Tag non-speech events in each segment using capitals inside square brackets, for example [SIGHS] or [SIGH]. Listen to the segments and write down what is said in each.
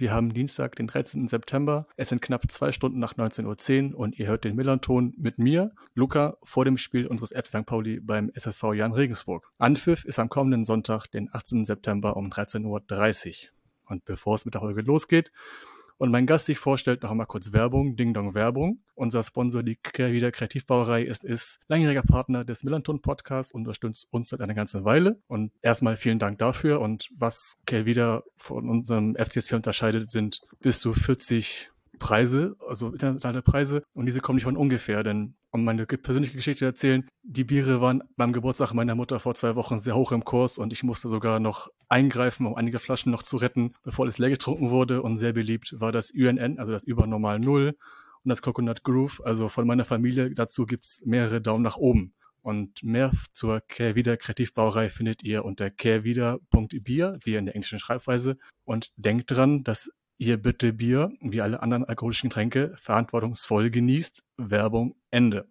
wir haben Dienstag, den 13. September. Es sind knapp zwei Stunden nach 19.10 Uhr und ihr hört den Millanton mit mir, Luca, vor dem Spiel unseres FC St. Pauli beim SSV Jan Regensburg. Anpfiff ist am kommenden Sonntag, den 18. September um 13.30 Uhr. Und bevor es mit der Folge losgeht, und mein Gast sich vorstellt, noch einmal kurz Werbung, Ding Dong Werbung. Unser Sponsor, die wieder Kreativbauerei, ist, ist langjähriger Partner des Millanton Podcasts und unterstützt uns seit einer ganzen Weile. Und erstmal vielen Dank dafür. Und was wieder von unserem FCS4 unterscheidet, sind bis zu 40 Preise, also internationale Preise. Und diese kommen nicht von ungefähr, denn um meine persönliche Geschichte zu erzählen, die Biere waren beim Geburtstag meiner Mutter vor zwei Wochen sehr hoch im Kurs und ich musste sogar noch eingreifen, um einige Flaschen noch zu retten, bevor alles leer getrunken wurde. Und sehr beliebt war das UNN, also das Übernormal Null und das Coconut Groove. Also von meiner Familie dazu gibt's mehrere Daumen nach oben. Und mehr zur Kehrwieder Kreativbrauerei findet ihr unter kehrwieder.bier, wie in der englischen Schreibweise. Und denkt dran, dass ihr bitte Bier, wie alle anderen alkoholischen Getränke, verantwortungsvoll genießt. Werbung Ende.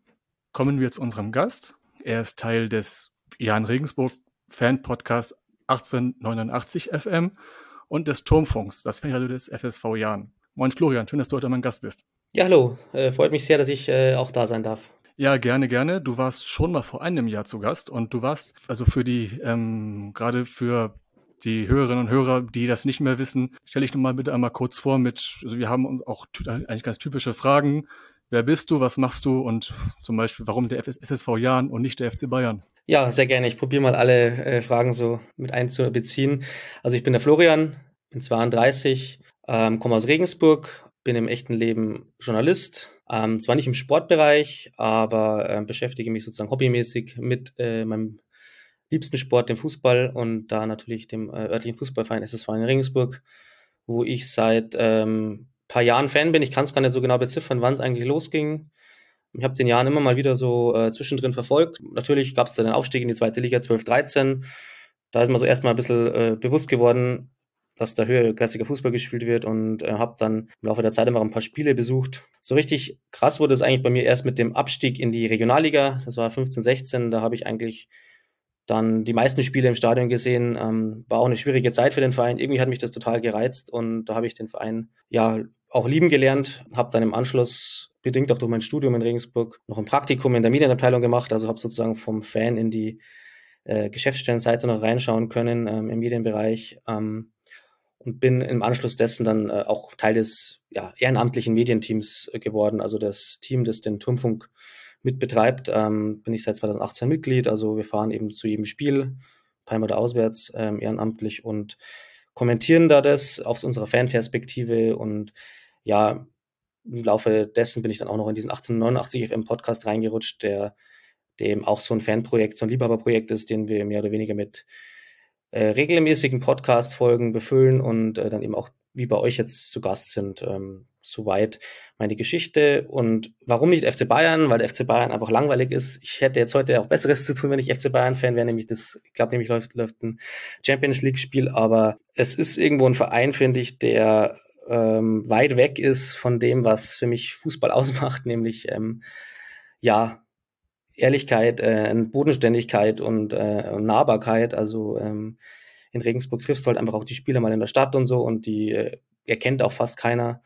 Kommen wir zu unserem Gast. Er ist Teil des Jan Regensburg Fan Podcast 1889 FM und des Turmfunks, das Fanradio des FSV Jan. Moin Florian, schön, dass du heute mein Gast bist. Ja, hallo. Äh, freut mich sehr, dass ich äh, auch da sein darf. Ja, gerne, gerne. Du warst schon mal vor einem Jahr zu Gast und du warst also für die, ähm, gerade für die Hörerinnen und Hörer, die das nicht mehr wissen, stelle ich nochmal bitte einmal kurz vor mit, also wir haben auch eigentlich ganz typische Fragen. Wer bist du, was machst du und zum Beispiel, warum der SSV Jan und nicht der FC Bayern? Ja, sehr gerne. Ich probiere mal alle äh, Fragen so mit einzubeziehen. Also ich bin der Florian, bin 32, ähm, komme aus Regensburg, bin im echten Leben Journalist, ähm, zwar nicht im Sportbereich, aber äh, beschäftige mich sozusagen hobbymäßig mit äh, meinem liebsten Sport, dem Fußball und da natürlich dem äh, örtlichen Fußballverein SSV in Regensburg, wo ich seit ähm, paar Jahren Fan bin. Ich kann es gar nicht so genau beziffern, wann es eigentlich losging. Ich habe den Jahren immer mal wieder so äh, zwischendrin verfolgt. Natürlich gab es da den Aufstieg in die zweite Liga 12-13. Da ist mir so erstmal ein bisschen äh, bewusst geworden, dass da höherklassiger Fußball gespielt wird und äh, habe dann im Laufe der Zeit immer ein paar Spiele besucht. So richtig krass wurde es eigentlich bei mir erst mit dem Abstieg in die Regionalliga. Das war 15, 16. Da habe ich eigentlich dann die meisten Spiele im Stadion gesehen. Ähm, war auch eine schwierige Zeit für den Verein. Irgendwie hat mich das total gereizt und da habe ich den Verein ja auch lieben gelernt. Habe dann im Anschluss bedingt auch durch mein Studium in Regensburg noch ein Praktikum in der Medienabteilung gemacht. Also habe sozusagen vom Fan in die äh, Geschäftsstellenseite noch reinschauen können ähm, im Medienbereich. Ähm, und bin im Anschluss dessen dann äh, auch Teil des ja, ehrenamtlichen Medienteams äh, geworden, also das Team, das den Turmfunk mitbetreibt, ähm, bin ich seit 2018 Mitglied. Also wir fahren eben zu jedem Spiel, oder auswärts, ähm, ehrenamtlich und kommentieren da das aus unserer Fanperspektive und ja, im Laufe dessen bin ich dann auch noch in diesen 1889 FM Podcast reingerutscht, der dem auch so ein Fanprojekt, so ein Liebhaberprojekt ist, den wir mehr oder weniger mit äh, regelmäßigen Podcast-Folgen befüllen und äh, dann eben auch wie bei euch jetzt zu Gast sind. Ähm, soweit meine Geschichte. Und warum nicht FC Bayern? Weil der FC Bayern einfach langweilig ist. Ich hätte jetzt heute auch Besseres zu tun, wenn ich FC Bayern-Fan wäre, nämlich das, ich glaube, nämlich läuft, läuft ein Champions League-Spiel, aber es ist irgendwo ein Verein, finde ich, der ähm, weit weg ist von dem, was für mich Fußball [LAUGHS] ausmacht, nämlich ähm, ja, Ehrlichkeit, äh, Bodenständigkeit und, äh, Nahbarkeit. Also ähm, in Regensburg triffst du halt einfach auch die Spieler mal in der Stadt und so und die äh, erkennt auch fast keiner.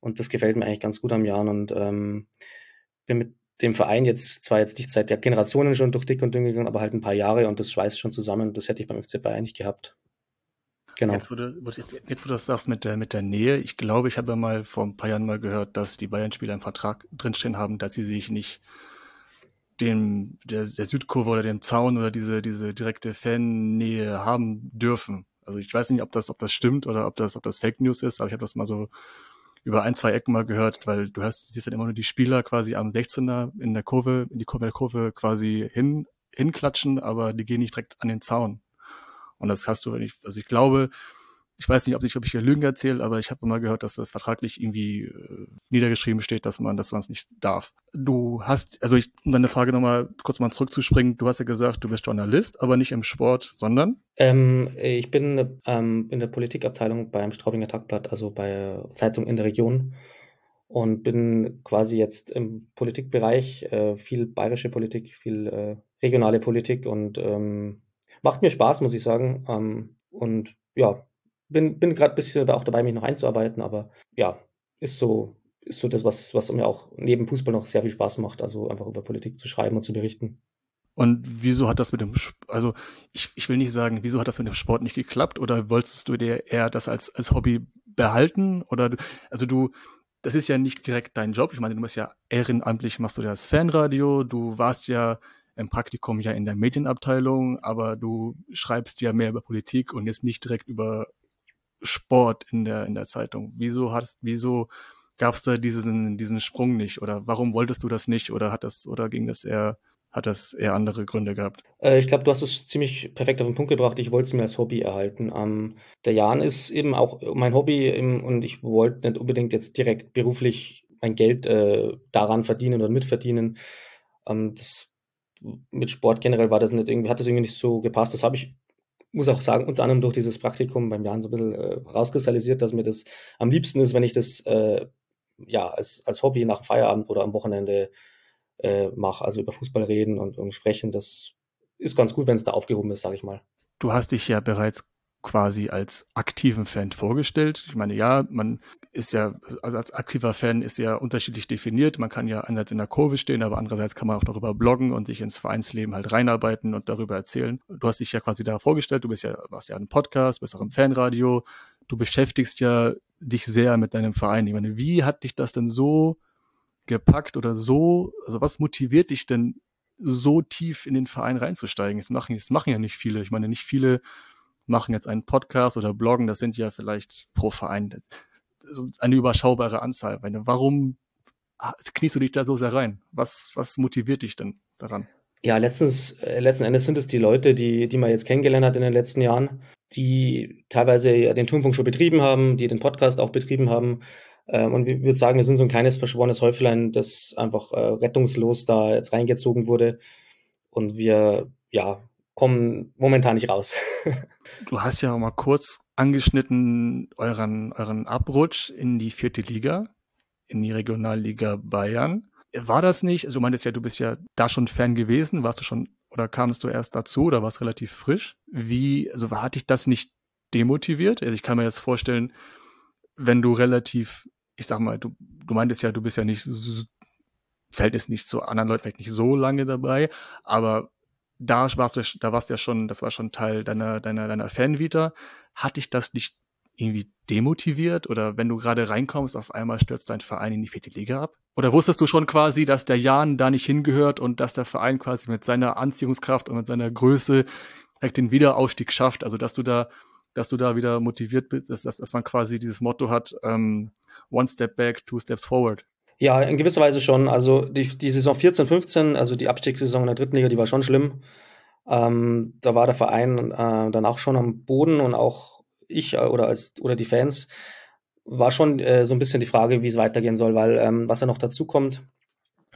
Und das gefällt mir eigentlich ganz gut am Jan und ähm, bin mit dem Verein jetzt zwar jetzt nicht seit der Generationen schon durch dick und dünn gegangen, aber halt ein paar Jahre und das schweißt schon zusammen. Das hätte ich beim FC Bayern nicht gehabt. Genau. Jetzt, wo du, jetzt, wo du das sagst mit der, mit der Nähe, ich glaube, ich habe ja mal vor ein paar Jahren mal gehört, dass die Bayern-Spieler einen Vertrag drinstehen haben, dass sie sich nicht dem, der, der Südkurve oder dem Zaun oder diese, diese direkte Fannähe haben dürfen. Also ich weiß nicht, ob das, ob das stimmt oder ob das, ob das Fake News ist, aber ich habe das mal so über ein, zwei Ecken mal gehört, weil du hast, siehst dann immer nur die Spieler quasi am 16er in der Kurve, in die Kurve, der Kurve quasi hin, hinklatschen, aber die gehen nicht direkt an den Zaun. Und das hast du also ich glaube, ich weiß nicht, ob ich, ob ich hier Lügen erzähle, aber ich habe immer gehört, dass das vertraglich irgendwie äh, niedergeschrieben steht, dass man, dass man es nicht darf. Du hast, also ich, um deine Frage nochmal kurz mal zurückzuspringen, du hast ja gesagt, du bist Journalist, aber nicht im Sport, sondern? Ähm, ich bin ähm, in der Politikabteilung beim Straubinger Tagblatt, also bei Zeitung in der Region und bin quasi jetzt im Politikbereich, äh, viel bayerische Politik, viel äh, regionale Politik und ähm, macht mir Spaß, muss ich sagen. Ähm, und ja, bin, bin gerade ein bisschen auch dabei, mich noch einzuarbeiten, aber ja, ist so, ist so das, was, was mir auch neben Fußball noch sehr viel Spaß macht, also einfach über Politik zu schreiben und zu berichten. Und wieso hat das mit dem, also ich, ich will nicht sagen, wieso hat das mit dem Sport nicht geklappt oder wolltest du dir eher das als, als Hobby behalten oder, also du, das ist ja nicht direkt dein Job. Ich meine, du bist ja ehrenamtlich, machst du das Fanradio, du warst ja im Praktikum ja in der Medienabteilung, aber du schreibst ja mehr über Politik und jetzt nicht direkt über Sport in der, in der Zeitung. Wieso hast, wieso gab es da diesen, diesen Sprung nicht? Oder warum wolltest du das nicht? Oder hat das, oder ging das eher, hat das eher andere Gründe gehabt? Äh, ich glaube, du hast es ziemlich perfekt auf den Punkt gebracht. Ich wollte es mir als Hobby erhalten. Ähm, der Jan ist eben auch mein Hobby im, und ich wollte nicht unbedingt jetzt direkt beruflich mein Geld äh, daran verdienen oder mitverdienen. Ähm, das mit Sport generell war das nicht irgendwie, hat das irgendwie nicht so gepasst. Das habe ich muss auch sagen, unter anderem durch dieses Praktikum beim Jan so ein bisschen äh, rauskristallisiert, dass mir das am liebsten ist, wenn ich das äh, ja als, als Hobby nach Feierabend oder am Wochenende äh, mache, also über Fußball reden und, und sprechen. Das ist ganz gut, wenn es da aufgehoben ist, sage ich mal. Du hast dich ja bereits quasi als aktiven Fan vorgestellt. Ich meine, ja, man ist ja, also als aktiver Fan ist ja unterschiedlich definiert. Man kann ja einerseits in der Kurve stehen, aber andererseits kann man auch darüber bloggen und sich ins Vereinsleben halt reinarbeiten und darüber erzählen. Du hast dich ja quasi da vorgestellt, du bist ja, warst ja ein Podcast, bist auch im Fanradio, du beschäftigst ja dich sehr mit deinem Verein. Ich meine, wie hat dich das denn so gepackt oder so, also was motiviert dich denn so tief in den Verein reinzusteigen? Das machen, das machen ja nicht viele. Ich meine, nicht viele machen jetzt einen Podcast oder bloggen, das sind ja vielleicht pro Verein eine überschaubare Anzahl. Warum kniest du dich da so sehr rein? Was, was motiviert dich denn daran? Ja, letztens, äh, letzten Endes sind es die Leute, die, die man jetzt kennengelernt hat in den letzten Jahren, die teilweise den Turmfunk schon betrieben haben, die den Podcast auch betrieben haben. Ähm, und ich würde sagen, wir sind so ein kleines verschworenes Häuflein, das einfach äh, rettungslos da jetzt reingezogen wurde. Und wir, ja, kommen momentan nicht raus. [LAUGHS] du hast ja auch mal kurz angeschnitten euren, euren Abrutsch in die vierte Liga, in die Regionalliga Bayern. War das nicht, also du meintest ja, du bist ja da schon Fan gewesen, warst du schon, oder kamst du erst dazu oder warst relativ frisch? Wie, also hat dich das nicht demotiviert? Also ich kann mir jetzt vorstellen, wenn du relativ, ich sag mal, du, du meintest ja, du bist ja nicht, fällt es nicht zu anderen Leuten vielleicht nicht so lange dabei, aber da warst du, da warst du ja schon, das war schon Teil deiner, deiner, deiner Fanvita. Hat dich das nicht irgendwie demotiviert oder wenn du gerade reinkommst, auf einmal stürzt dein Verein in die vierte Liga ab? Oder wusstest du schon quasi, dass der Jan da nicht hingehört und dass der Verein quasi mit seiner Anziehungskraft und mit seiner Größe direkt den Wiederaufstieg schafft? Also, dass du da, dass du da wieder motiviert bist, dass, dass, dass man quasi dieses Motto hat, ähm, one step back, two steps forward. Ja, in gewisser Weise schon. Also die, die Saison 14, 15, also die Abstiegssaison in der dritten Liga, die war schon schlimm. Ähm, da war der Verein äh, dann auch schon am Boden und auch ich äh, oder als oder die Fans war schon äh, so ein bisschen die Frage, wie es weitergehen soll, weil ähm, was ja noch dazu kommt,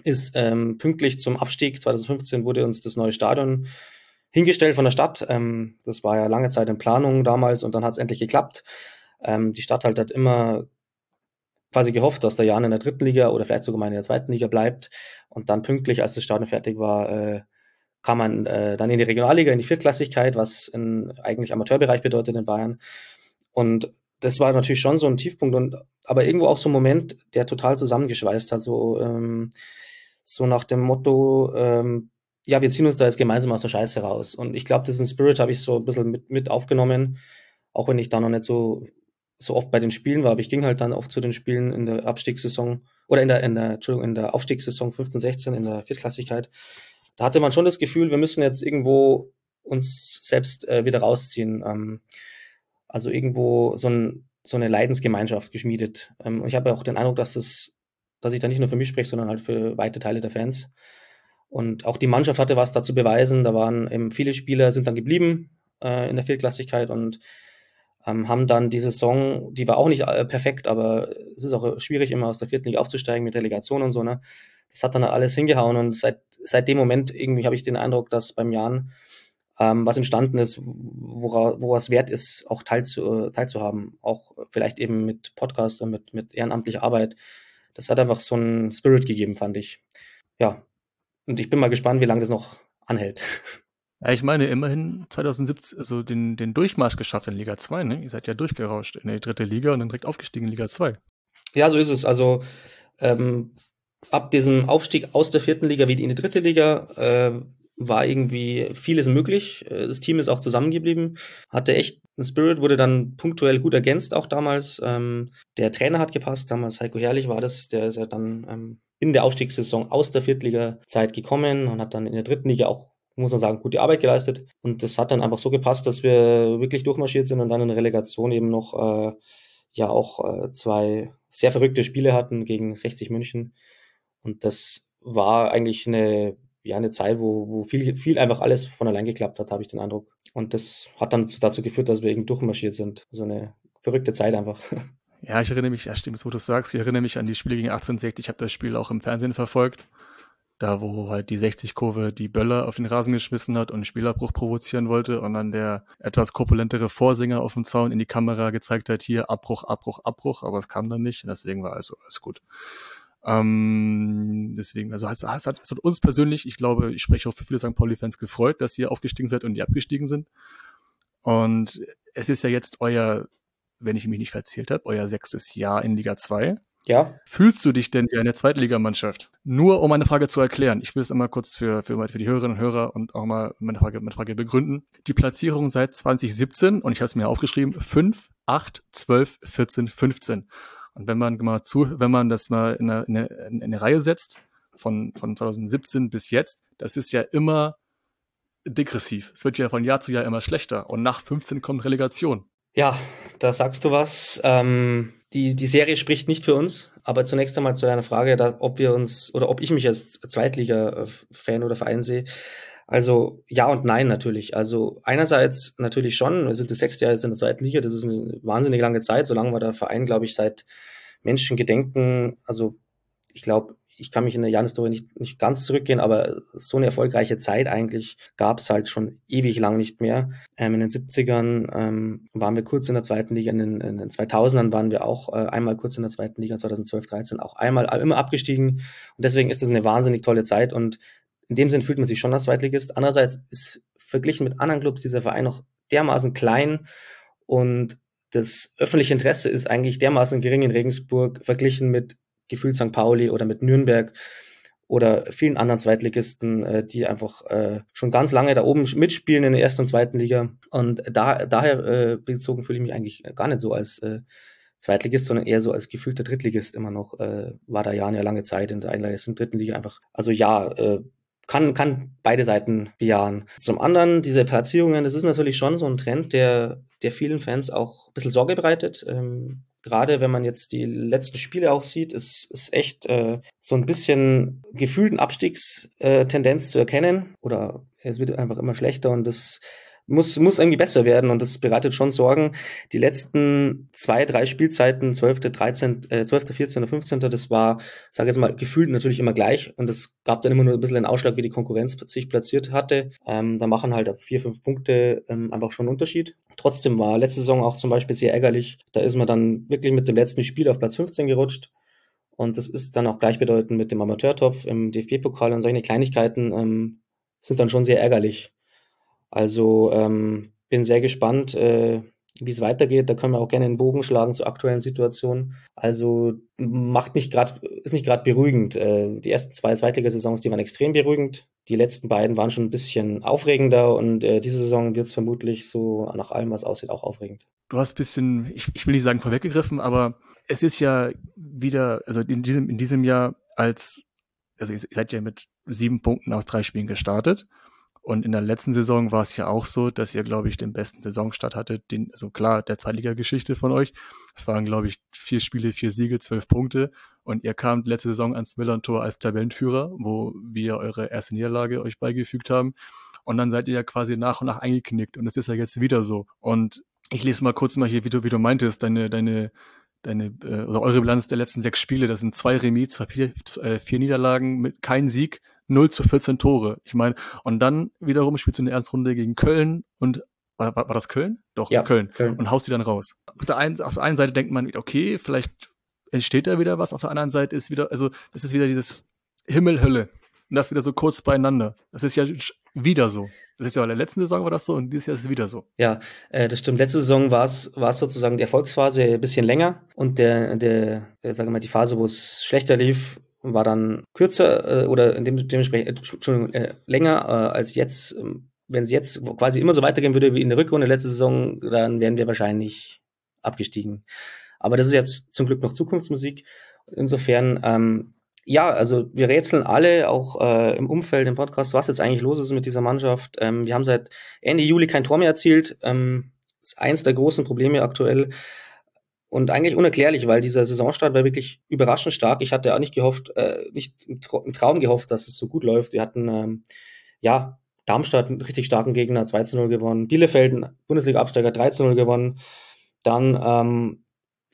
ist ähm, pünktlich zum Abstieg 2015 wurde uns das neue Stadion hingestellt von der Stadt. Ähm, das war ja lange Zeit in Planung damals und dann hat es endlich geklappt. Ähm, die Stadt halt hat immer quasi gehofft, dass der Jan in der dritten Liga oder vielleicht sogar mal in der zweiten Liga bleibt. Und dann pünktlich, als das Stadion fertig war, äh, kam man äh, dann in die Regionalliga, in die Viertklassigkeit, was in eigentlich Amateurbereich bedeutet in Bayern. Und das war natürlich schon so ein Tiefpunkt und aber irgendwo auch so ein Moment, der total zusammengeschweißt hat, so, ähm, so nach dem Motto, ähm, ja, wir ziehen uns da jetzt gemeinsam aus der Scheiße raus. Und ich glaube, diesen Spirit habe ich so ein bisschen mit, mit aufgenommen, auch wenn ich da noch nicht so so oft bei den Spielen war, aber ich ging halt dann oft zu den Spielen in der Abstiegssaison oder in der, in der, Entschuldigung, in der Aufstiegssaison 15, 16 in der Viertklassigkeit. Da hatte man schon das Gefühl, wir müssen jetzt irgendwo uns selbst äh, wieder rausziehen. Ähm, also irgendwo so, ein, so eine Leidensgemeinschaft geschmiedet. Ähm, und ich habe auch den Eindruck, dass es, dass ich da nicht nur für mich spreche, sondern halt für weite Teile der Fans. Und auch die Mannschaft hatte was dazu beweisen. Da waren eben viele Spieler sind dann geblieben äh, in der Viertklassigkeit und ähm, haben dann die Saison, die war auch nicht äh, perfekt, aber es ist auch schwierig, immer aus der vierten Liga aufzusteigen mit Relegation und so, ne? Das hat dann alles hingehauen und seit, seit dem Moment irgendwie habe ich den Eindruck, dass beim Jan ähm, was entstanden ist, wora, wo es wert ist, auch teilzu, teilzuhaben, auch vielleicht eben mit Podcast und mit, mit ehrenamtlicher Arbeit. Das hat einfach so einen Spirit gegeben, fand ich. Ja, und ich bin mal gespannt, wie lange das noch anhält. [LAUGHS] Ja, ich meine, immerhin 2017, also den, den Durchmarsch geschafft in Liga 2, ne? Ihr seid ja durchgerauscht in die dritte Liga und dann direkt aufgestiegen in Liga 2. Ja, so ist es. Also ähm, ab diesem Aufstieg aus der vierten Liga wieder in die dritte Liga äh, war irgendwie vieles möglich. Äh, das Team ist auch zusammengeblieben, hatte echt einen Spirit, wurde dann punktuell gut ergänzt auch damals. Ähm, der Trainer hat gepasst, damals Heiko Herrlich war das, der ist ja dann ähm, in der Aufstiegssaison aus der Viertliga-Zeit gekommen und hat dann in der dritten Liga auch muss man sagen, gute Arbeit geleistet. Und das hat dann einfach so gepasst, dass wir wirklich durchmarschiert sind und dann in der Relegation eben noch äh, ja auch äh, zwei sehr verrückte Spiele hatten gegen 60 München. Und das war eigentlich eine, ja, eine Zeit, wo, wo viel, viel einfach alles von allein geklappt hat, habe ich den Eindruck. Und das hat dann dazu geführt, dass wir eben durchmarschiert sind. So eine verrückte Zeit einfach. [LAUGHS] Ja, ich erinnere mich, ja stimmt, wo du sagst, ich erinnere mich an die Spiele gegen 1860. Ich habe das Spiel auch im Fernsehen verfolgt da wo halt die 60-Kurve die Böller auf den Rasen geschmissen hat und Spielabbruch provozieren wollte und dann der etwas korpulentere Vorsinger auf dem Zaun in die Kamera gezeigt hat, hier Abbruch, Abbruch, Abbruch, aber es kam dann nicht und deswegen war also alles gut. Ähm, deswegen, also es, hat, hat uns persönlich, ich glaube, ich spreche auch für viele St. Pauli-Fans gefreut, dass ihr aufgestiegen seid und die abgestiegen sind. Und es ist ja jetzt euer, wenn ich mich nicht verzählt habe, euer sechstes Jahr in Liga 2. Ja. Fühlst du dich denn wie eine Zweitligamannschaft? Nur um eine Frage zu erklären. Ich will es immer kurz für, für, für die Hörerinnen und Hörer und auch mal meine Frage, meine Frage begründen. Die Platzierung seit 2017, und ich habe es mir aufgeschrieben, 5, 8, 12, 14, 15. Und wenn man mal zu, wenn man das mal in eine, in eine, in eine Reihe setzt, von, von 2017 bis jetzt, das ist ja immer degressiv. Es wird ja von Jahr zu Jahr immer schlechter. Und nach 15 kommt Relegation. Ja, da sagst du was. Ähm, die, die Serie spricht nicht für uns, aber zunächst einmal zu deiner Frage, da, ob wir uns oder ob ich mich als Zweitliga-Fan oder Verein sehe. Also ja und nein natürlich. Also einerseits natürlich schon, wir sind das sechste Jahr jetzt in der zweiten Liga, das ist eine wahnsinnig lange Zeit, solange war der Verein, glaube ich, seit Menschengedenken, also ich glaube, ich kann mich in der Jan-Story nicht, nicht ganz zurückgehen, aber so eine erfolgreiche Zeit eigentlich gab es halt schon ewig lang nicht mehr. Ähm, in den 70ern ähm, waren wir kurz in der zweiten Liga, in den, in den 2000ern waren wir auch äh, einmal kurz in der zweiten Liga, 2012, 13 auch einmal immer abgestiegen und deswegen ist das eine wahnsinnig tolle Zeit und in dem Sinn fühlt man sich schon als Zweitligist. Andererseits ist verglichen mit anderen Clubs dieser Verein noch dermaßen klein und das öffentliche Interesse ist eigentlich dermaßen gering in Regensburg verglichen mit gefühlt St. Pauli oder mit Nürnberg oder vielen anderen Zweitligisten, äh, die einfach äh, schon ganz lange da oben mitspielen in der ersten und zweiten Liga. Und da, daher äh, bezogen fühle ich mich eigentlich gar nicht so als äh, Zweitligist, sondern eher so als gefühlter Drittligist immer noch. Äh, war da ja eine lange Zeit in der Einlage in der dritten Liga einfach. Also ja, äh, kann, kann beide Seiten bejahen. Zum anderen, diese Platzierungen, das ist natürlich schon so ein Trend, der, der vielen Fans auch ein bisschen Sorge bereitet. Ähm, gerade wenn man jetzt die letzten Spiele auch sieht, ist, ist echt äh, so ein bisschen gefühlten Abstiegstendenz zu erkennen. Oder es wird einfach immer schlechter und das muss, muss irgendwie besser werden und das bereitet schon Sorgen. Die letzten zwei, drei Spielzeiten, 12., 13., äh, 12., 14. oder 15., das war, sage jetzt mal, gefühlt natürlich immer gleich und es gab dann immer nur ein bisschen einen Ausschlag, wie die Konkurrenz sich platziert hatte. Ähm, da machen halt vier, fünf Punkte ähm, einfach schon einen Unterschied. Trotzdem war letzte Saison auch zum Beispiel sehr ärgerlich. Da ist man dann wirklich mit dem letzten Spiel auf Platz 15 gerutscht. Und das ist dann auch gleichbedeutend mit dem Amateurtopf im DFB-Pokal und solche Kleinigkeiten ähm, sind dann schon sehr ärgerlich. Also ähm, bin sehr gespannt, äh, wie es weitergeht. Da können wir auch gerne den Bogen schlagen zur aktuellen Situation. Also macht nicht gerade, ist nicht gerade beruhigend. Äh, die ersten zwei Zweitligasaisons, die waren extrem beruhigend. Die letzten beiden waren schon ein bisschen aufregender und äh, diese Saison wird es vermutlich so nach allem, was aussieht, auch aufregend. Du hast ein bisschen, ich, ich will nicht sagen vorweggegriffen, aber es ist ja wieder, also in diesem, in diesem Jahr als, also ihr seid ja mit sieben Punkten aus drei Spielen gestartet und in der letzten Saison war es ja auch so, dass ihr, glaube ich, den besten Saisonstart hattet, den, also klar, der Zweitliga-Geschichte von euch. Es waren, glaube ich, vier Spiele, vier Siege, zwölf Punkte. Und ihr kamt letzte Saison ans Millern-Tor als Tabellenführer, wo wir eure erste Niederlage euch beigefügt haben. Und dann seid ihr ja quasi nach und nach eingeknickt. Und es ist ja jetzt wieder so. Und Ich lese mal kurz mal hier, wie du, wie du meintest, deine, deine, deine, äh, oder eure Bilanz der letzten sechs Spiele. Das sind zwei Remis, zwei, vier, äh, vier Niederlagen mit keinem Sieg, 0 zu 14 Tore. Ich meine, und dann wiederum spielst du in der ersten Runde gegen Köln und war, war, war das Köln? Doch, Ja, Köln. Köln. Und haust die dann raus. Auf der, einen, auf der einen Seite denkt man, okay, vielleicht entsteht da wieder was, auf der anderen Seite ist wieder, also das ist wieder dieses Himmel-Hölle. Und das wieder so kurz beieinander. Das ist ja wieder so. Das ist ja in der letzten Saison war das so und dieses Jahr ist es wieder so. Ja, äh, das stimmt. Letzte Saison war es war es sozusagen die Erfolgsphase ein bisschen länger und der, der äh, sagen wir mal, die Phase, wo es schlechter lief, war dann kürzer äh, oder in dem, dementsprechend äh, Entschuldigung, äh, länger äh, als jetzt. Ähm, Wenn es jetzt quasi immer so weitergehen würde wie in der Rückrunde letzte Saison, dann wären wir wahrscheinlich abgestiegen. Aber das ist jetzt zum Glück noch Zukunftsmusik. Insofern, ähm, ja, also wir rätseln alle auch äh, im Umfeld, im Podcast, was jetzt eigentlich los ist mit dieser Mannschaft. Ähm, wir haben seit Ende Juli kein Tor mehr erzielt. Ähm, ist eins der großen Probleme aktuell. Und eigentlich unerklärlich, weil dieser Saisonstart war wirklich überraschend stark. Ich hatte auch nicht gehofft, äh, nicht im, Tra im Traum gehofft, dass es so gut läuft. Wir hatten, ähm, ja, Darmstadt einen richtig starken Gegner, 2 zu 0 gewonnen. Bielefeld, Bundesliga-Absteiger, 3 zu 0 gewonnen. Dann, ähm,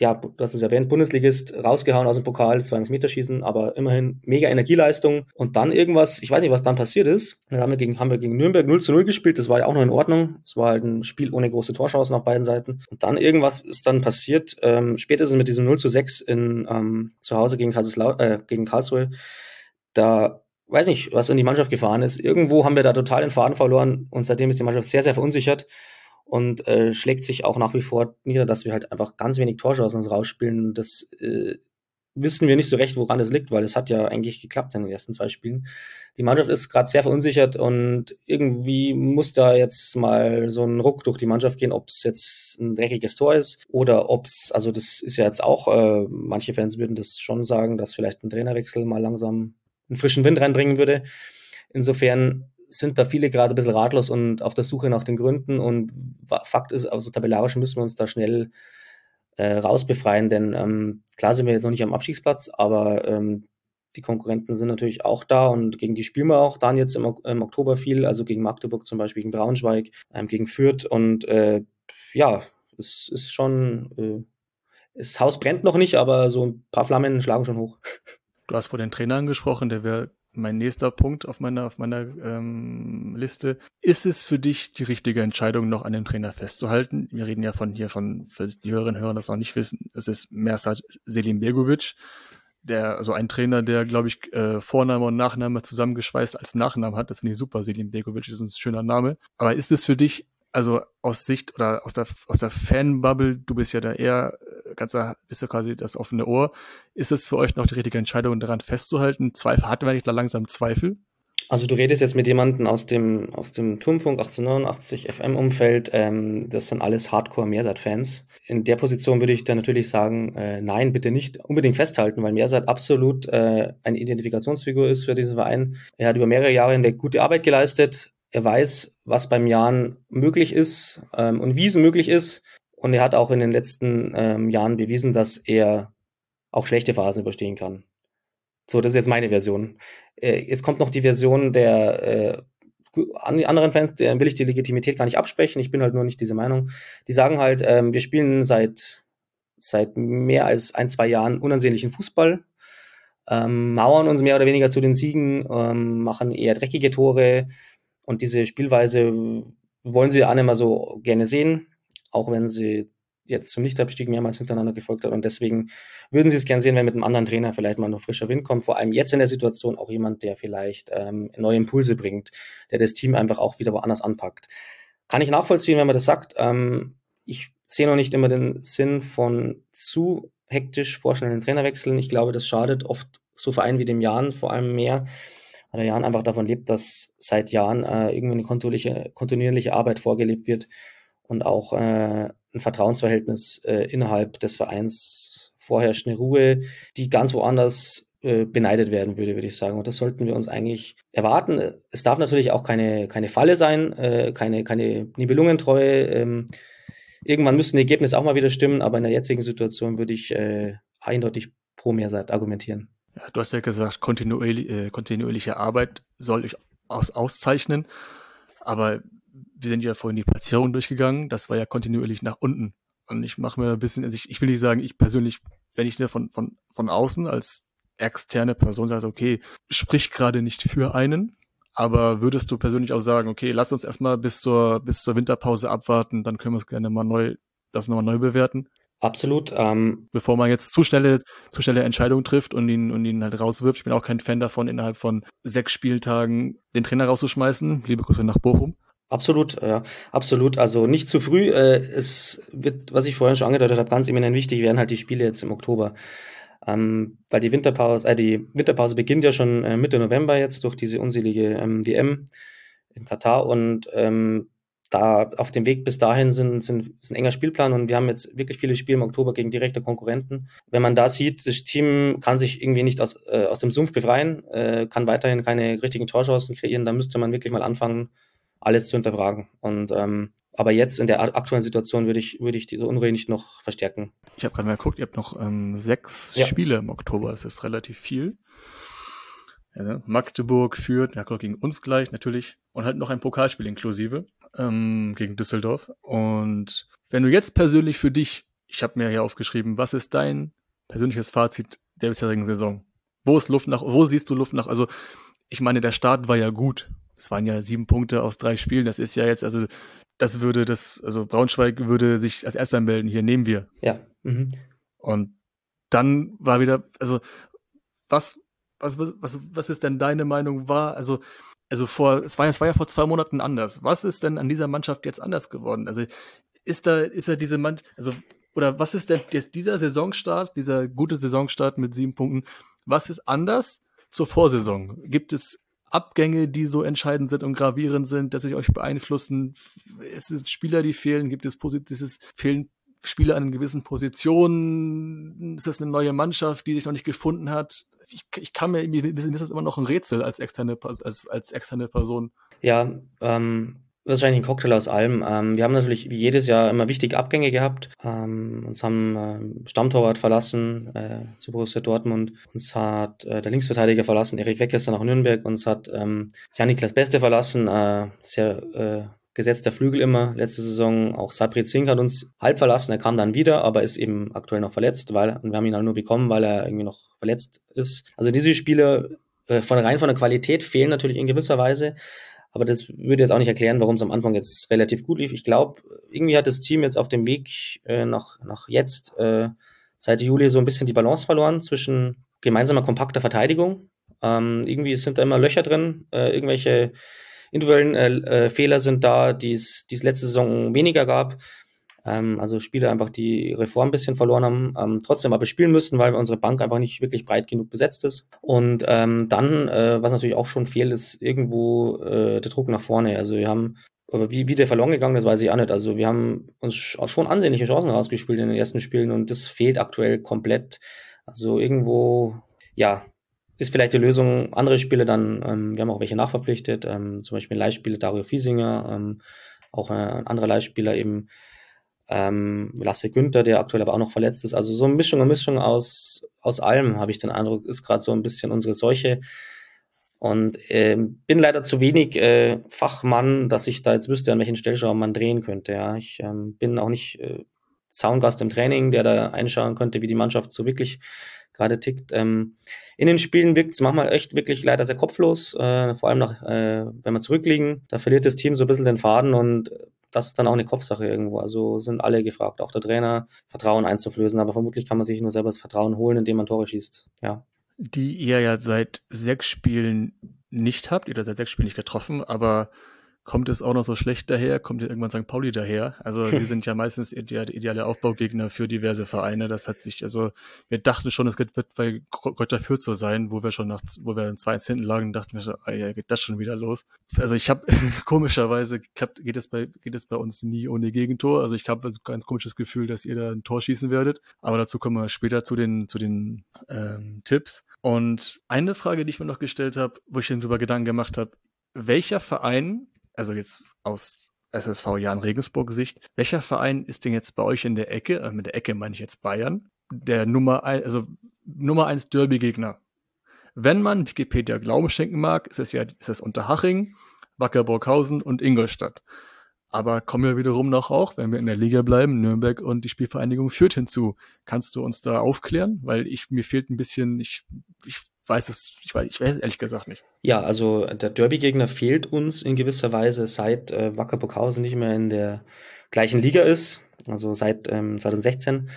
ja, du hast es erwähnt, Bundesligist rausgehauen aus dem Pokal, 200 Meter schießen, aber immerhin mega Energieleistung. Und dann irgendwas, ich weiß nicht, was dann passiert ist. Dann haben wir gegen, haben wir gegen Nürnberg 0 zu 0 gespielt, das war ja auch noch in Ordnung. Es war halt ein Spiel ohne große Torchancen auf beiden Seiten. Und dann irgendwas ist dann passiert, ähm, spätestens mit diesem 0 zu 6 in, ähm, zu Hause gegen, äh, gegen Karlsruhe. Da weiß nicht, was in die Mannschaft gefahren ist. Irgendwo haben wir da total den Faden verloren und seitdem ist die Mannschaft sehr, sehr verunsichert und äh, schlägt sich auch nach wie vor nieder, dass wir halt einfach ganz wenig Torchancen uns rausspielen. Das äh, wissen wir nicht so recht, woran es liegt, weil es hat ja eigentlich geklappt in den ersten zwei Spielen. Die Mannschaft ist gerade sehr verunsichert und irgendwie muss da jetzt mal so ein Ruck durch die Mannschaft gehen, ob es jetzt ein dreckiges Tor ist oder ob es, also das ist ja jetzt auch, äh, manche Fans würden das schon sagen, dass vielleicht ein Trainerwechsel mal langsam einen frischen Wind reinbringen würde. Insofern sind da viele gerade ein bisschen ratlos und auf der Suche nach den Gründen. Und Fakt ist, also tabellarisch müssen wir uns da schnell äh, rausbefreien, denn ähm, klar sind wir jetzt noch nicht am Abstiegsplatz, aber ähm, die Konkurrenten sind natürlich auch da und gegen die spielen wir auch dann jetzt im, im Oktober viel, also gegen Magdeburg zum Beispiel, gegen Braunschweig, ähm, gegen Fürth und äh, ja, es ist schon, äh, das Haus brennt noch nicht, aber so ein paar Flammen schlagen schon hoch. Du hast vor den Trainer angesprochen, der wäre mein nächster Punkt auf meiner, auf meiner ähm, Liste. Ist es für dich die richtige Entscheidung, noch an dem Trainer festzuhalten? Wir reden ja von hier von, für die Hörerinnen und Hörer das auch nicht wissen, es ist Mersat Selim Begovic, der, also ein Trainer, der, glaube ich, äh, Vorname und Nachname zusammengeschweißt als Nachname hat. Das finde ich super. Selim Begovic ist ein schöner Name. Aber ist es für dich also aus Sicht oder aus der, aus der Fanbubble, du bist ja da eher ganz, bist ja quasi das offene Ohr. Ist es für euch noch die richtige Entscheidung, daran festzuhalten? Zweifel, hatten wir nicht da langsam Zweifel? Also du redest jetzt mit jemandem aus dem, aus dem Turmfunk 1889 FM-Umfeld, ähm, das sind alles Hardcore-Mersat-Fans. In der Position würde ich dann natürlich sagen, äh, nein, bitte nicht unbedingt festhalten, weil Mersat absolut äh, eine Identifikationsfigur ist für diesen Verein. Er hat über mehrere Jahre eine gute Arbeit geleistet, er weiß, was beim Jahren möglich ist ähm, und wie es möglich ist. Und er hat auch in den letzten ähm, Jahren bewiesen, dass er auch schlechte Phasen überstehen kann. So, das ist jetzt meine Version. Äh, jetzt kommt noch die Version der äh, anderen Fans, der will ich die Legitimität gar nicht absprechen. Ich bin halt nur nicht diese Meinung. Die sagen halt, ähm, wir spielen seit seit mehr als ein, zwei Jahren unansehnlichen Fußball, ähm, mauern uns mehr oder weniger zu den Siegen, ähm, machen eher dreckige Tore, und diese Spielweise wollen sie nicht mehr so gerne sehen, auch wenn sie jetzt zum Nichtabstieg mehrmals hintereinander gefolgt hat. Und deswegen würden sie es gerne sehen, wenn mit einem anderen Trainer vielleicht mal noch frischer Wind kommt. Vor allem jetzt in der Situation auch jemand, der vielleicht ähm, neue Impulse bringt, der das Team einfach auch wieder woanders anpackt. Kann ich nachvollziehen, wenn man das sagt. Ähm, ich sehe noch nicht immer den Sinn von zu hektisch vorschnellen Trainerwechseln. Ich glaube, das schadet oft so Vereinen wie dem Jahren vor allem mehr, weil der Jan einfach davon lebt, dass seit Jahren äh, irgendwie eine kontinuierliche, kontinuierliche Arbeit vorgelebt wird und auch äh, ein Vertrauensverhältnis äh, innerhalb des Vereins vorherrscht, eine Ruhe, die ganz woanders äh, beneidet werden würde, würde ich sagen. Und das sollten wir uns eigentlich erwarten. Es darf natürlich auch keine, keine Falle sein, äh, keine, keine Nibelungentreue. Ähm, irgendwann müssen die Ergebnisse auch mal wieder stimmen, aber in der jetzigen Situation würde ich äh, eindeutig pro Mehrseite argumentieren. Ja, du hast ja gesagt, äh, kontinuierliche Arbeit soll ich aus, auszeichnen. Aber wir sind ja vorhin die Platzierung durchgegangen, das war ja kontinuierlich nach unten. Und ich mache mir ein bisschen, also ich, ich will nicht sagen, ich persönlich, wenn ich da von, von, von außen als externe Person sage, okay, spricht gerade nicht für einen, aber würdest du persönlich auch sagen, okay, lass uns erstmal bis zur, bis zur Winterpause abwarten, dann können wir es gerne mal neu, das nochmal neu bewerten? Absolut. Ähm, Bevor man jetzt zu schnelle, zu schnelle Entscheidungen trifft und ihn, und ihn halt rauswirft. Ich bin auch kein Fan davon, innerhalb von sechs Spieltagen den Trainer rauszuschmeißen. Liebe Grüße nach Bochum. Absolut, ja, absolut. Also nicht zu früh. Äh, es wird, was ich vorhin schon angedeutet habe, ganz eminent wichtig werden halt die Spiele jetzt im Oktober. Ähm, weil die Winterpause, äh, die Winterpause beginnt ja schon äh, Mitte November jetzt durch diese unselige ähm, WM in Katar und ähm, da auf dem Weg bis dahin sind, sind, ist ein enger Spielplan und wir haben jetzt wirklich viele Spiele im Oktober gegen direkte Konkurrenten. Wenn man da sieht, das Team kann sich irgendwie nicht aus, äh, aus dem Sumpf befreien, äh, kann weiterhin keine richtigen Torchancen kreieren, dann müsste man wirklich mal anfangen, alles zu hinterfragen. Und ähm, aber jetzt in der aktuellen Situation würde ich, würde ich diese Unruhe nicht noch verstärken. Ich habe gerade mal geguckt, ihr habt noch ähm, sechs ja. Spiele im Oktober, das ist relativ viel. Ja, ne? Magdeburg führt, ja, gegen uns gleich natürlich und halt noch ein Pokalspiel inklusive ähm, gegen Düsseldorf. Und wenn du jetzt persönlich für dich, ich habe mir hier aufgeschrieben, was ist dein persönliches Fazit der bisherigen Saison? Wo ist Luft nach, wo siehst du Luft nach? Also ich meine, der Start war ja gut. Es waren ja sieben Punkte aus drei Spielen. Das ist ja jetzt, also das würde das, also Braunschweig würde sich als erster melden. Hier nehmen wir. Ja. Mhm. Und dann war wieder, also was, was, was, was ist denn deine Meinung war? Also also vor, es war, es war ja vor zwei Monaten anders. Was ist denn an dieser Mannschaft jetzt anders geworden? Also ist da, ist da diese Mannschaft, also, oder was ist denn jetzt dieser Saisonstart, dieser gute Saisonstart mit sieben Punkten, was ist anders zur Vorsaison? Gibt es Abgänge, die so entscheidend sind und gravierend sind, dass sie euch beeinflussen? Es Spieler, die fehlen? Gibt es dieses fehlen Spieler an gewissen Positionen? Ist das eine neue Mannschaft, die sich noch nicht gefunden hat? ich, ich kann mir, mir ist das immer noch ein Rätsel als externe, als, als externe Person. Ja, ähm, wahrscheinlich ein Cocktail aus allem. Ähm, wir haben natürlich wie jedes Jahr immer wichtige Abgänge gehabt. Ähm, uns haben ähm, Stammtorwart verlassen äh, zu Borussia Dortmund. Uns hat äh, der Linksverteidiger verlassen, Erik Weckesser nach Nürnberg. Uns hat ähm, Janiklas Beste verlassen, äh, sehr äh, gesetzter Flügel immer. Letzte Saison auch Sabri Zink hat uns halb verlassen. Er kam dann wieder, aber ist eben aktuell noch verletzt, weil wir haben ihn halt nur bekommen, weil er irgendwie noch verletzt ist. Also diese Spiele äh, von rein von der Qualität fehlen natürlich in gewisser Weise. Aber das würde jetzt auch nicht erklären, warum es am Anfang jetzt relativ gut lief. Ich glaube, irgendwie hat das Team jetzt auf dem Weg äh, nach, nach jetzt, äh, seit Juli, so ein bisschen die Balance verloren zwischen gemeinsamer kompakter Verteidigung. Ähm, irgendwie sind da immer Löcher drin, äh, irgendwelche individuellen äh, äh, Fehler sind da, die es letzte Saison weniger gab. Ähm, also Spieler einfach, die Reform ein bisschen verloren haben, ähm, trotzdem aber spielen müssten, weil unsere Bank einfach nicht wirklich breit genug besetzt ist. Und ähm, dann, äh, was natürlich auch schon fehlt, ist irgendwo äh, der Druck nach vorne. Also wir haben aber wie, wie der verloren gegangen ist, weiß ich auch nicht. Also wir haben uns schon ansehnliche Chancen rausgespielt in den ersten Spielen und das fehlt aktuell komplett. Also irgendwo, ja, ist vielleicht die Lösung, andere Spiele dann, ähm, wir haben auch welche nachverpflichtet, ähm, zum Beispiel Leihspieler Dario Fiesinger, ähm, auch ein anderer Leihspieler eben ähm, Lasse Günther, der aktuell aber auch noch verletzt ist. Also so eine Mischung, eine Mischung aus, aus allem, habe ich den Eindruck, ist gerade so ein bisschen unsere Seuche. Und äh, bin leider zu wenig äh, Fachmann, dass ich da jetzt wüsste, an welchen Stellschrauben man drehen könnte. Ja, ich ähm, bin auch nicht äh, Zaungast im Training, der da einschauen könnte, wie die Mannschaft so wirklich gerade tickt. Ähm, in den Spielen wirkt es manchmal echt wirklich leider sehr kopflos, äh, vor allem nach, äh, wenn wir zurückliegen. Da verliert das Team so ein bisschen den Faden und das ist dann auch eine Kopfsache irgendwo. Also sind alle gefragt, auch der Trainer, Vertrauen einzuflößen. Aber vermutlich kann man sich nur selber das Vertrauen holen, indem man Tore schießt. Ja. Die ihr ja seit sechs Spielen nicht habt, ihr seid sechs Spiele nicht getroffen, aber kommt es auch noch so schlecht daher, kommt irgendwann St. Pauli daher. Also wir [LAUGHS] sind ja meistens ideale, ideale Aufbaugegner für diverse Vereine. Das hat sich, also wir dachten schon, es wird bei Gott dafür zu sein, wo wir schon nach, wo wir in zwei hinten lagen, dachten wir so, ah, ja, geht das schon wieder los. Also ich habe [LAUGHS] komischerweise klappt, geht es bei geht es bei uns nie ohne Gegentor. Also ich habe ein ganz komisches Gefühl, dass ihr da ein Tor schießen werdet. Aber dazu kommen wir später zu den zu den ähm, Tipps. Und eine Frage, die ich mir noch gestellt habe, wo ich mir darüber Gedanken gemacht habe, welcher Verein also jetzt aus SSV Jan Regensburg Sicht, welcher Verein ist denn jetzt bei euch in der Ecke, äh, mit der Ecke meine ich jetzt Bayern, der Nummer ein, also Nummer eins Derby-Gegner? Wenn man Wikipedia Glauben schenken mag, ist es ja, ist es Unterhaching, Wacker Burghausen und Ingolstadt. Aber kommen wir wiederum noch auch, wenn wir in der Liga bleiben, Nürnberg und die Spielvereinigung führt hinzu. Kannst du uns da aufklären? Weil ich, mir fehlt ein bisschen, ich, ich weiß es, ich weiß, ich weiß ehrlich gesagt nicht. Ja, also der Derby-Gegner fehlt uns in gewisser Weise, seit äh, Wacker Burghausen nicht mehr in der gleichen Liga ist, also seit ähm, 2016.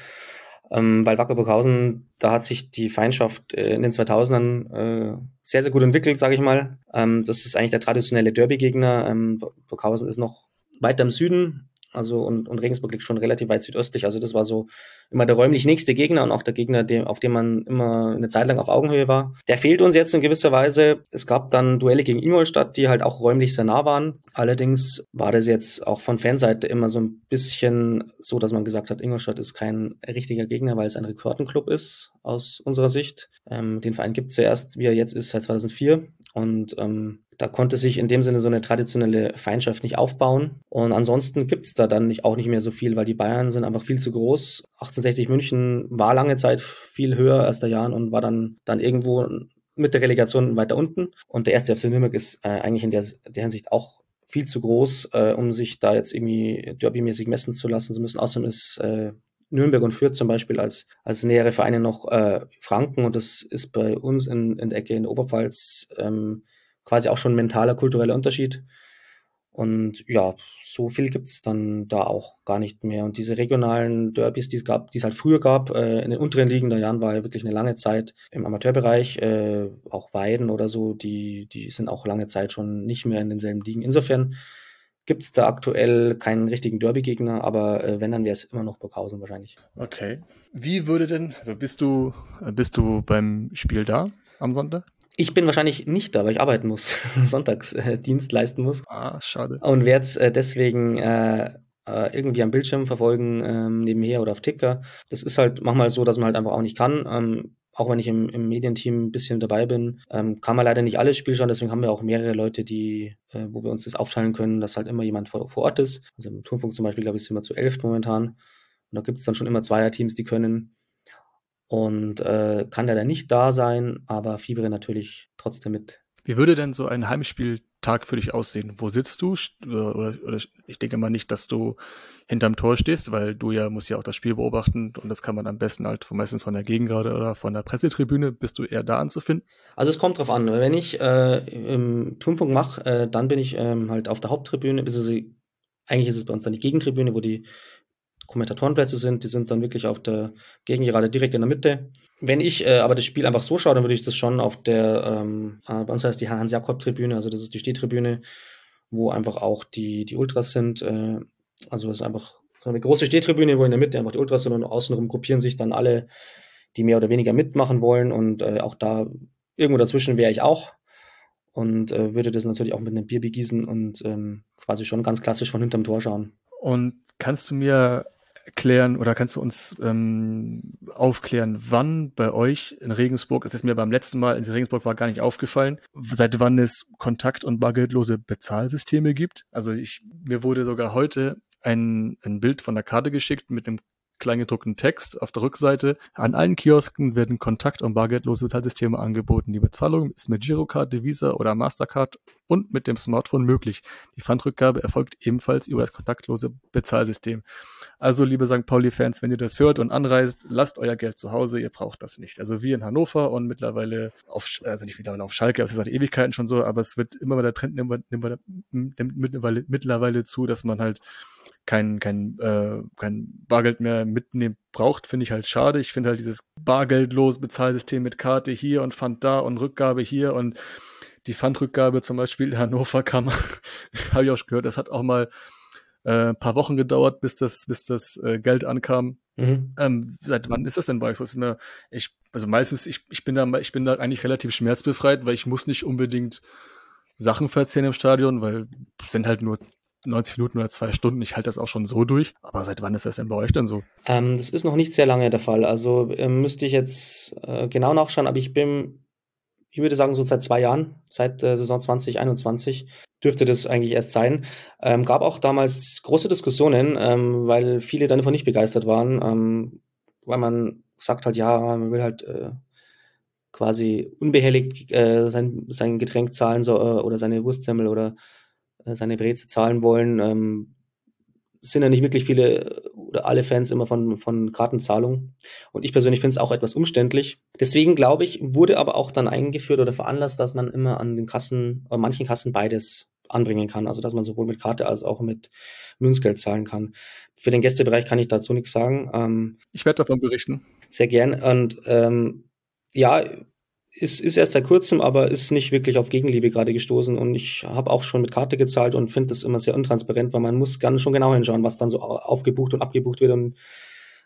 Ähm, weil Wacker Burghausen, da hat sich die Feindschaft äh, in den 2000ern äh, sehr, sehr gut entwickelt, sage ich mal. Ähm, das ist eigentlich der traditionelle Derby-Gegner. Ähm, Burghausen ist noch weiter im Süden, also und, und Regensburg liegt schon relativ weit südöstlich. Also das war so immer der räumlich nächste Gegner und auch der Gegner, dem, auf dem man immer eine Zeit lang auf Augenhöhe war. Der fehlt uns jetzt in gewisser Weise. Es gab dann Duelle gegen Ingolstadt, die halt auch räumlich sehr nah waren. Allerdings war das jetzt auch von Fanseite immer so ein bisschen so, dass man gesagt hat, Ingolstadt ist kein richtiger Gegner, weil es ein Rekordenclub ist aus unserer Sicht. Ähm, den Verein gibt es ja erst, wie er jetzt ist, seit 2004. Und ähm, da konnte sich in dem Sinne so eine traditionelle Feindschaft nicht aufbauen. Und ansonsten gibt's da dann nicht, auch nicht mehr so viel, weil die Bayern sind einfach viel zu groß. 1860 München war lange Zeit viel höher als der Jahren und war dann, dann irgendwo mit der Relegation weiter unten. Und der erste FC Nürnberg ist äh, eigentlich in der, der Hinsicht auch viel zu groß, äh, um sich da jetzt irgendwie derbymäßig messen zu lassen. Sie müssen außerdem ist äh, Nürnberg und Fürth zum Beispiel als, als nähere Vereine noch äh, Franken und das ist bei uns in, in der Ecke in der Oberpfalz ähm, quasi auch schon mentaler, kultureller Unterschied. Und ja, so viel gibt's dann da auch gar nicht mehr. Und diese regionalen Derbys, die es gab, die es halt früher gab, äh, in den unteren Ligen der Jahren war ja wirklich eine lange Zeit im Amateurbereich, äh, auch Weiden oder so, die, die sind auch lange Zeit schon nicht mehr in denselben Ligen. Insofern gibt es da aktuell keinen richtigen Derby-Gegner, aber äh, wenn, dann wäre es immer noch Burghausen wahrscheinlich. Okay. Wie würde denn, also bist du, bist du beim Spiel da am Sonntag? Ich bin wahrscheinlich nicht da, weil ich arbeiten muss, [LAUGHS] Sonntagsdienst äh, leisten muss. Ah, schade. Und werde es äh, deswegen äh, äh, irgendwie am Bildschirm verfolgen, ähm, nebenher oder auf Ticker. Das ist halt manchmal so, dass man halt einfach auch nicht kann. Ähm, auch wenn ich im, im Medienteam ein bisschen dabei bin, ähm, kann man leider nicht alles Spiel schauen. Deswegen haben wir auch mehrere Leute, die, äh, wo wir uns das aufteilen können, dass halt immer jemand vor, vor Ort ist. Also im Turmfunk zum Beispiel, glaube ich, sind wir zu elf momentan. Und da gibt es dann schon immer Zweierteams, die können. Und äh, kann leider nicht da sein, aber fiebere natürlich trotzdem mit. Wie würde denn so ein Heimspieltag für dich aussehen? Wo sitzt du? Oder, oder, oder ich denke mal nicht, dass du hinterm Tor stehst, weil du ja musst ja auch das Spiel beobachten und das kann man am besten halt von, meistens von der Gegengrade oder von der Pressetribüne. Bist du eher da anzufinden? Also es kommt drauf an. Wenn ich äh, im Turmfunk mache, äh, dann bin ich ähm, halt auf der Haupttribüne, beziehungsweise eigentlich ist es bei uns dann die Gegentribüne, wo die Kommentatorenplätze sind. Die sind dann wirklich auf der Gegengerade direkt in der Mitte. Wenn ich äh, aber das Spiel einfach so schaue, dann würde ich das schon auf der, ähm, äh, bei uns heißt die Hans-Jakob-Tribüne, also das ist die Stehtribüne, wo einfach auch die, die Ultras sind. Äh, also es ist einfach eine große Stehtribüne, wo in der Mitte einfach die Ultras sind und außenrum gruppieren sich dann alle, die mehr oder weniger mitmachen wollen. Und äh, auch da, irgendwo dazwischen wäre ich auch und äh, würde das natürlich auch mit einem Bier begießen und ähm, quasi schon ganz klassisch von hinterm Tor schauen. Und kannst du mir erklären oder kannst du uns ähm, aufklären, wann bei euch in Regensburg, es ist mir beim letzten Mal in Regensburg war gar nicht aufgefallen, seit wann es Kontakt- und bargeldlose Bezahlsysteme gibt? Also ich, mir wurde sogar heute ein, ein Bild von der Karte geschickt mit dem kleingedruckten Text auf der Rückseite. An allen Kiosken werden kontakt- und bargeldlose Bezahlsysteme angeboten. Die Bezahlung ist mit Girokarte, Visa oder Mastercard und mit dem Smartphone möglich. Die Pfandrückgabe erfolgt ebenfalls über das kontaktlose Bezahlsystem. Also, liebe St. Pauli-Fans, wenn ihr das hört und anreist, lasst euer Geld zu Hause, ihr braucht das nicht. Also wir in Hannover und mittlerweile auf, also nicht mittlerweile auf Schalke, das ist seit Ewigkeiten schon so, aber es wird immer mehr der Trend nimmt, nimmt, nimmt mittlerweile zu, dass man halt kein, kein, äh, kein Bargeld mehr mitnehmen braucht, finde ich halt schade. Ich finde halt dieses bargeldlos Bezahlsystem mit Karte hier und Pfand da und Rückgabe hier und die Pfandrückgabe zum Beispiel in Hannover kam, [LAUGHS] habe ich auch schon gehört, das hat auch mal äh, ein paar Wochen gedauert, bis das, bis das äh, Geld ankam. Mhm. Ähm, seit wann ist das denn bei euch so? Ist mir, ich, also meistens, ich, ich bin da, ich bin da eigentlich relativ schmerzbefreit, weil ich muss nicht unbedingt Sachen verzählen im Stadion, weil es sind halt nur 90 Minuten oder zwei Stunden. Ich halte das auch schon so durch. Aber seit wann ist das denn bei euch denn so? Ähm, das ist noch nicht sehr lange der Fall. Also ähm, müsste ich jetzt äh, genau nachschauen, aber ich bin, ich würde sagen, so seit zwei Jahren, seit äh, Saison 2021 dürfte das eigentlich erst sein. Ähm, gab auch damals große Diskussionen, ähm, weil viele davon nicht begeistert waren, ähm, weil man sagt halt, ja, man will halt äh, quasi unbehelligt äh, sein, sein Getränk zahlen so, äh, oder seine Wurstsemmel oder äh, seine Breze zahlen wollen. Ähm, sind ja nicht wirklich viele oder alle Fans immer von, von Kartenzahlung. Und ich persönlich finde es auch etwas umständlich. Deswegen glaube ich, wurde aber auch dann eingeführt oder veranlasst, dass man immer an den Kassen, an manchen Kassen beides anbringen kann. Also dass man sowohl mit Karte als auch mit Münzgeld zahlen kann. Für den Gästebereich kann ich dazu nichts sagen. Ähm, ich werde davon berichten. Sehr gern. Und ähm, ja, ist, ist erst seit kurzem, aber ist nicht wirklich auf Gegenliebe gerade gestoßen. Und ich habe auch schon mit Karte gezahlt und finde das immer sehr untransparent, weil man muss ganz schon genau hinschauen, was dann so aufgebucht und abgebucht wird. Und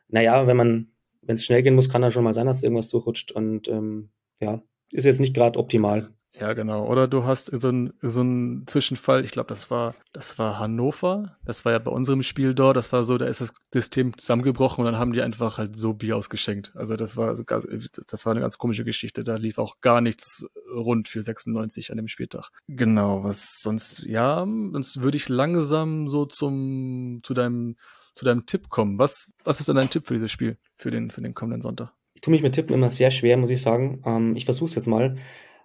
naja, wenn man, wenn es schnell gehen muss, kann da schon mal sein, dass irgendwas durchrutscht. Und ähm, ja, ist jetzt nicht gerade optimal. Ja, genau. Oder du hast so einen so Zwischenfall, ich glaube, das war, das war Hannover. Das war ja bei unserem Spiel dort. Das war so, da ist das System zusammengebrochen und dann haben die einfach halt so Bier ausgeschenkt. Also das war, das war eine ganz komische Geschichte. Da lief auch gar nichts rund für 96 an dem Spieltag. Genau, was sonst, ja, sonst würde ich langsam so zum, zu deinem, zu deinem Tipp kommen. Was, was ist denn dein Tipp für dieses Spiel, für den, für den kommenden Sonntag? Ich tue mich mit Tippen immer sehr schwer, muss ich sagen. Ähm, ich versuche es jetzt mal.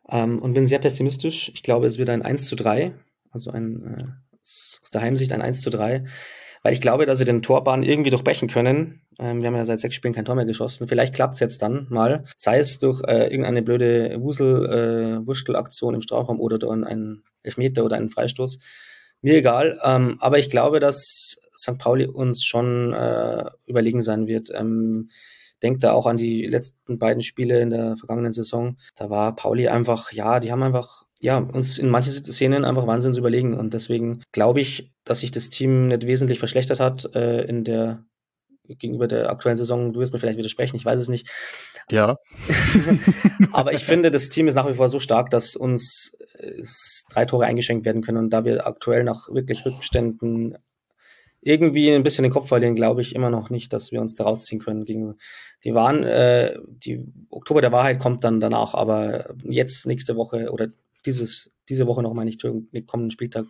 Ähm, und bin sehr pessimistisch. Ich glaube, es wird ein 1 zu 3, also ein äh, aus der Heimsicht ein 1 zu 3, weil ich glaube, dass wir den Torbahn irgendwie durchbrechen können. Ähm, wir haben ja seit sechs Spielen kein Tor mehr geschossen. Vielleicht klappt es jetzt dann mal, sei es durch äh, irgendeine blöde Wusel, äh, im Strafraum oder durch einen Elfmeter oder einen Freistoß. Mir egal, ähm, aber ich glaube, dass St. Pauli uns schon äh, überlegen sein wird. Ähm, denkt da auch an die letzten beiden Spiele in der vergangenen Saison. Da war Pauli einfach, ja, die haben einfach ja, uns in manchen Szenen einfach wahnsinnig überlegen. Und deswegen glaube ich, dass sich das Team nicht wesentlich verschlechtert hat äh, in der gegenüber der aktuellen Saison. Du wirst mir vielleicht widersprechen, ich weiß es nicht. Ja. [LAUGHS] Aber ich finde, das Team ist nach wie vor so stark, dass uns äh, drei Tore eingeschenkt werden können. Und da wir aktuell nach wirklich Rückständen irgendwie ein bisschen den Kopf verlieren, glaube ich immer noch nicht, dass wir uns da rausziehen können. Gegen, die waren, äh, die Oktober der Wahrheit kommt dann danach, aber jetzt nächste Woche oder dieses, diese Woche noch mal nicht, kommenden Spieltag,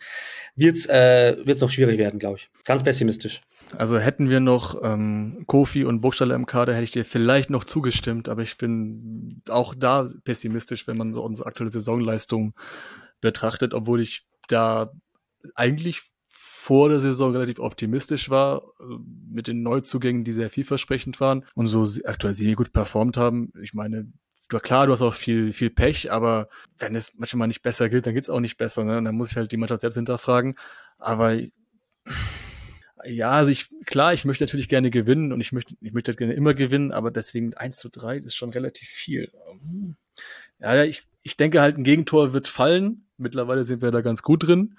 wird's äh, wird's noch schwierig werden, glaube ich. Ganz pessimistisch. Also hätten wir noch ähm, Kofi und Burgstaller im Kader, hätte ich dir vielleicht noch zugestimmt, aber ich bin auch da pessimistisch, wenn man so unsere aktuelle Saisonleistung betrachtet, obwohl ich da eigentlich vor der Saison relativ optimistisch war, äh, mit den Neuzugängen, die sehr vielversprechend waren und so aktuell sehr gut performt haben. Ich meine, klar, du hast auch viel, viel Pech, aber wenn es manchmal nicht besser gilt, dann geht es auch nicht besser. Ne? Und dann muss ich halt die Mannschaft selbst hinterfragen. Aber [SIGHS] ja, also ich, klar, ich möchte natürlich gerne gewinnen und ich möchte, ich möchte halt gerne immer gewinnen, aber deswegen 1 zu 3 ist schon relativ viel. Ja, ich, ich denke halt, ein Gegentor wird fallen. Mittlerweile sind wir da ganz gut drin.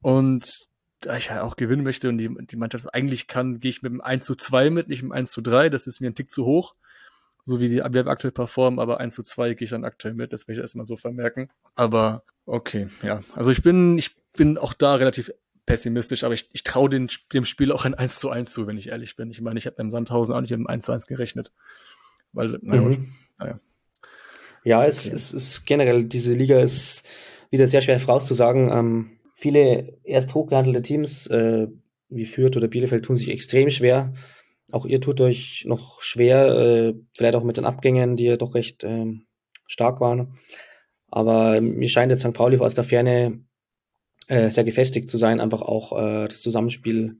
Und da ich halt auch gewinnen möchte und die, die Mannschaft eigentlich kann, gehe ich mit dem 1 zu 2 mit, nicht mit dem 1 zu 3. Das ist mir ein Tick zu hoch. So wie die wir aktuell performen, aber 1 zu 2 gehe ich dann aktuell mit. Das will ich erstmal so vermerken. Aber okay, ja. Also ich bin, ich bin auch da relativ pessimistisch, aber ich, ich traue dem Spiel auch ein 1 zu 1 zu, wenn ich ehrlich bin. Ich meine, ich habe beim Sandhausen auch nicht mit dem 1 zu 1 gerechnet. Weil, naja, mhm. naja. Ja, es, okay. es ist generell, diese Liga ist wieder sehr schwer vorauszusagen. Ähm, viele erst hochgehandelte Teams äh, wie Fürth oder Bielefeld tun sich extrem schwer. Auch ihr tut euch noch schwer, äh, vielleicht auch mit den Abgängen, die ja doch recht äh, stark waren. Aber mir scheint jetzt St. Pauli aus der Ferne äh, sehr gefestigt zu sein, einfach auch äh, das Zusammenspiel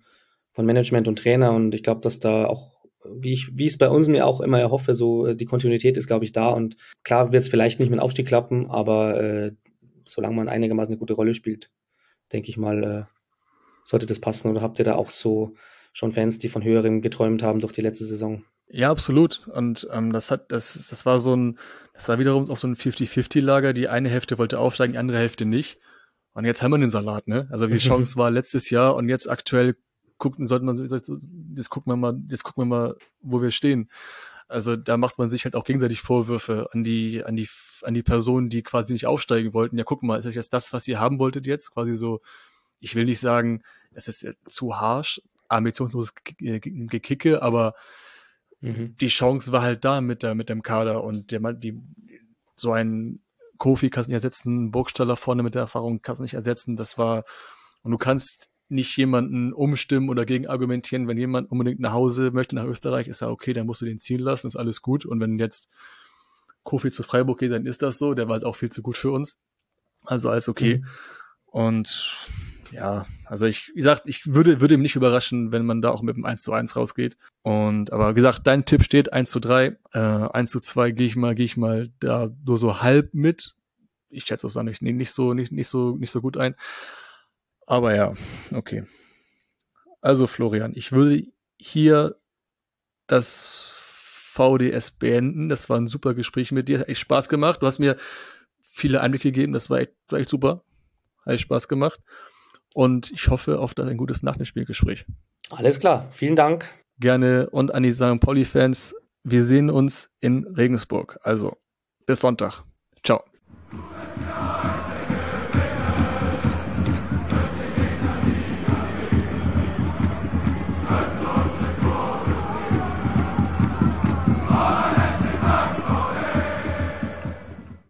von Management und Trainer. Und ich glaube, dass da auch, wie ich, wie es bei uns mir auch immer erhoffe, so äh, die Kontinuität ist, glaube ich, da. Und klar wird es vielleicht nicht mit dem Aufstieg klappen, aber äh, solange man einigermaßen eine gute Rolle spielt, denke ich mal, äh, sollte das passen. Oder habt ihr da auch so schon Fans, die von höherem geträumt haben durch die letzte Saison? Ja, absolut. Und ähm, das hat, das, das war so ein, das war wiederum auch so ein 50-50-Lager. Die eine Hälfte wollte aufsteigen, die andere Hälfte nicht. Und jetzt haben wir den Salat, ne? Also die [LAUGHS] Chance war letztes Jahr und jetzt aktuell gucken, sollte man, jetzt gucken wir mal, jetzt gucken wir mal, wo wir stehen. Also da macht man sich halt auch gegenseitig Vorwürfe an die, an die, an die Personen, die quasi nicht aufsteigen wollten. Ja, guck mal, ist das jetzt das, was ihr haben wolltet jetzt? Quasi so, ich will nicht sagen, es ist zu harsh, ambitionsloses Gekicke, aber mhm. die Chance war halt da mit der, mit dem Kader und der, die, so ein Kofi kannst nicht ersetzen, Burgstaller vorne mit der Erfahrung kannst nicht ersetzen. Das war, und du kannst nicht jemanden umstimmen oder gegen argumentieren. Wenn jemand unbedingt nach Hause möchte, nach Österreich, ist ja okay, dann musst du den ziehen lassen, ist alles gut. Und wenn jetzt Kofi zu Freiburg geht, dann ist das so. Der war halt auch viel zu gut für uns. Also alles okay. Mhm. Und ja, also ich, wie gesagt, ich würde, würde mich nicht überraschen, wenn man da auch mit dem 1 zu 1 rausgeht. Und, aber wie gesagt, dein Tipp steht 1 zu 3. Äh, 1 zu 2 gehe ich mal, gehe ich mal da nur so halb mit. Ich schätze es dann nicht, nicht so, nicht, nicht so, nicht so gut ein. Aber ja, okay. Also Florian, ich würde hier das VDS beenden. Das war ein super Gespräch mit dir. Hat echt Spaß gemacht. Du hast mir viele Einblicke gegeben. Das war echt, war echt super. Hat echt Spaß gemacht. Und ich hoffe auf ein gutes Nachspielgespräch. Alles klar. Vielen Dank. Gerne. Und an die St. Pauli-Fans, wir sehen uns in Regensburg. Also bis Sonntag. Ciao.